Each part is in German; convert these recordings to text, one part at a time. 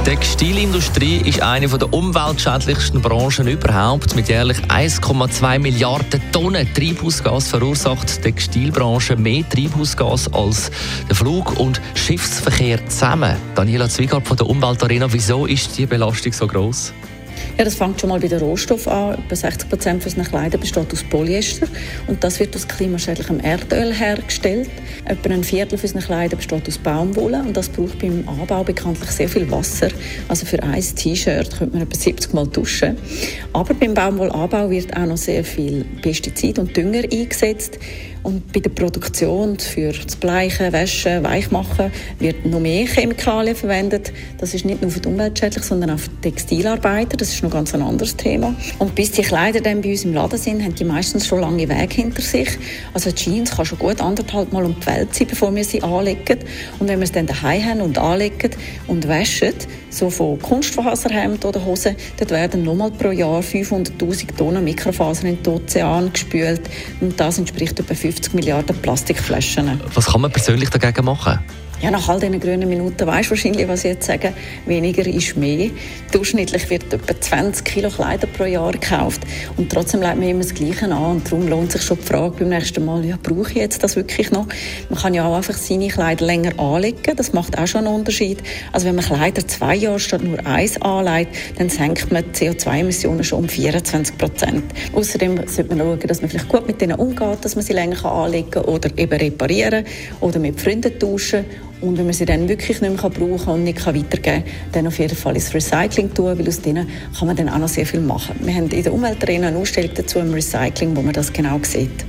die Textilindustrie ist eine der umweltschädlichsten Branchen überhaupt. Mit jährlich 1,2 Milliarden Tonnen Treibhausgas verursacht die Textilbranche mehr Treibhausgas als der Flug- und Schiffsverkehr zusammen. Daniela Zwiegart von der Umweltarena, wieso ist die Belastung so groß? Ja, das fängt schon mal bei den Rohstoff an. Etwa 60 Prozent unserer Kleider besteht aus Polyester und das wird aus klimaschädlichem Erdöl hergestellt. Etwa ein Viertel unserer Kleider besteht aus Baumwolle und das braucht beim Anbau bekanntlich sehr viel Wasser. Also für ein T-Shirt könnte man etwa 70 Mal duschen. Aber beim Baumwollanbau wird auch noch sehr viel Pestizid und Dünger eingesetzt. Und bei der Produktion für das Bleichen, Waschen, Weichmachen wird noch mehr Chemikalien verwendet. Das ist nicht nur für die Umwelt schädlich, sondern auch für die Textilarbeiter. Das ist noch ganz ein anderes Thema. Und bis die Kleider dann bei uns im Laden sind, haben die meistens schon lange Wege hinter sich. Also Jeans kann schon gut anderthalb Mal um die Welt sein, bevor wir sie anlegen. Und wenn wir es dann daheim haben und anlegen und waschen, so von Kunstfaserhemd oder Hosen, dort werden nochmal pro Jahr 500'000 Tonnen Mikrofaser in den Ozean gespült. Und das entspricht etwa 50 Milliarden Plastikflaschen. Was kann man persönlich dagegen machen? Ja, nach all diesen grünen Minuten weisst du wahrscheinlich, was ich jetzt sage. Weniger ist mehr. Durchschnittlich wird etwa 20 Kilo Kleider pro Jahr gekauft. Und trotzdem legt man immer das Gleiche an. Und darum lohnt sich schon die Frage beim nächsten Mal, ja, brauche ich jetzt das wirklich noch? Man kann ja auch einfach seine Kleider länger anlegen. Das macht auch schon einen Unterschied. Also wenn man Kleider zwei Jahre statt nur eins anlegt, dann senkt man die CO2-Emissionen schon um 24 Prozent. Außerdem sollte man schauen, dass man vielleicht gut mit denen umgeht, dass man sie länger anlegen kann oder eben reparieren oder mit Freunden tauschen und wenn man sie dann wirklich nicht mehr brauchen kann und nicht weitergeben kann, dann auf jeden Fall ins Recycling tun, weil aus denen kann man dann auch noch sehr viel machen. Wir haben in der Umweltarena eine Ausstellung dazu im Recycling, wo man das genau sieht.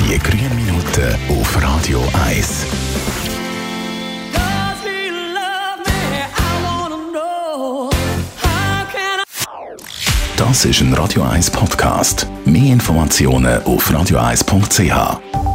Die grünen Minuten auf Radio 1. Das ist ein Radio 1 Podcast. Mehr Informationen auf radio1.ch.